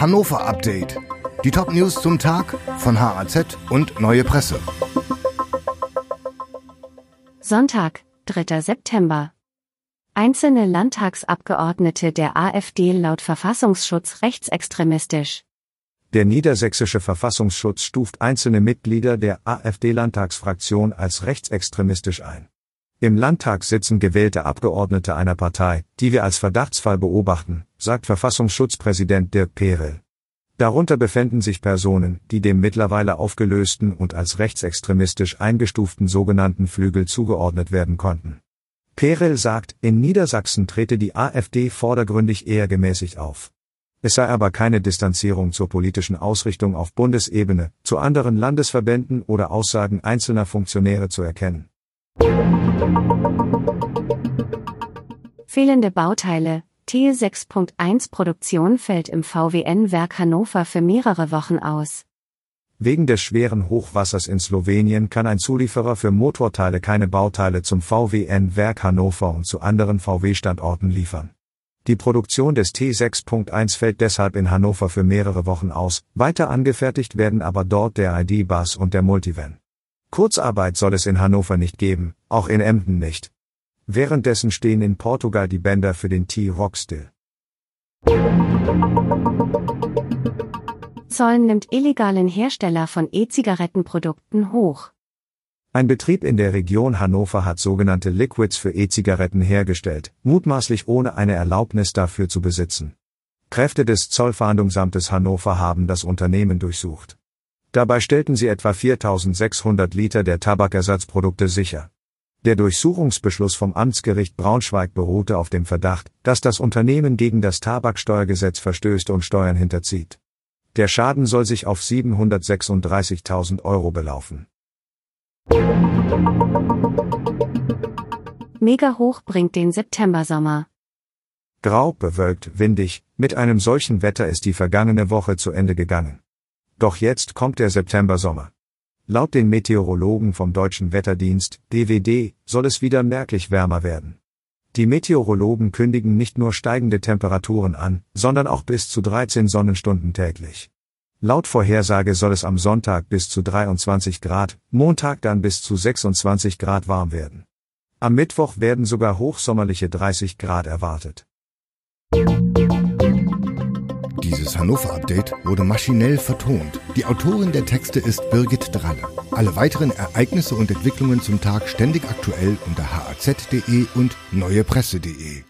Hannover Update. Die Top-News zum Tag von HAZ und Neue Presse. Sonntag, 3. September. Einzelne Landtagsabgeordnete der AfD laut Verfassungsschutz rechtsextremistisch. Der niedersächsische Verfassungsschutz stuft einzelne Mitglieder der AfD-Landtagsfraktion als rechtsextremistisch ein. Im Landtag sitzen gewählte Abgeordnete einer Partei, die wir als Verdachtsfall beobachten, sagt Verfassungsschutzpräsident Dirk Perel. Darunter befinden sich Personen, die dem mittlerweile aufgelösten und als rechtsextremistisch eingestuften sogenannten Flügel zugeordnet werden konnten. Perel sagt, in Niedersachsen trete die AfD vordergründig eher gemäßigt auf. Es sei aber keine Distanzierung zur politischen Ausrichtung auf Bundesebene, zu anderen Landesverbänden oder Aussagen einzelner Funktionäre zu erkennen. Fehlende Bauteile. T6.1 Produktion fällt im VWN-Werk Hannover für mehrere Wochen aus. Wegen des schweren Hochwassers in Slowenien kann ein Zulieferer für Motorteile keine Bauteile zum VWN-Werk Hannover und zu anderen VW-Standorten liefern. Die Produktion des T6.1 fällt deshalb in Hannover für mehrere Wochen aus, weiter angefertigt werden aber dort der ID-Bus und der Multivan. Kurzarbeit soll es in Hannover nicht geben, auch in Emden nicht. Währenddessen stehen in Portugal die Bänder für den T-Rock still. Zoll nimmt illegalen Hersteller von E-Zigarettenprodukten hoch. Ein Betrieb in der Region Hannover hat sogenannte Liquids für E-Zigaretten hergestellt, mutmaßlich ohne eine Erlaubnis dafür zu besitzen. Kräfte des Zollfahndungsamtes Hannover haben das Unternehmen durchsucht. Dabei stellten sie etwa 4600 Liter der Tabakersatzprodukte sicher. Der Durchsuchungsbeschluss vom Amtsgericht Braunschweig beruhte auf dem Verdacht, dass das Unternehmen gegen das Tabaksteuergesetz verstößt und Steuern hinterzieht. Der Schaden soll sich auf 736.000 Euro belaufen. Mega hoch bringt den Septembersommer. Grau, bewölkt, windig, mit einem solchen Wetter ist die vergangene Woche zu Ende gegangen. Doch jetzt kommt der Septembersommer. Laut den Meteorologen vom Deutschen Wetterdienst, DWD, soll es wieder merklich wärmer werden. Die Meteorologen kündigen nicht nur steigende Temperaturen an, sondern auch bis zu 13 Sonnenstunden täglich. Laut Vorhersage soll es am Sonntag bis zu 23 Grad, Montag dann bis zu 26 Grad warm werden. Am Mittwoch werden sogar hochsommerliche 30 Grad erwartet. Dieses Hannover-Update wurde maschinell vertont. Die Autorin der Texte ist Birgit Dralle. Alle weiteren Ereignisse und Entwicklungen zum Tag ständig aktuell unter haz.de und neuepresse.de.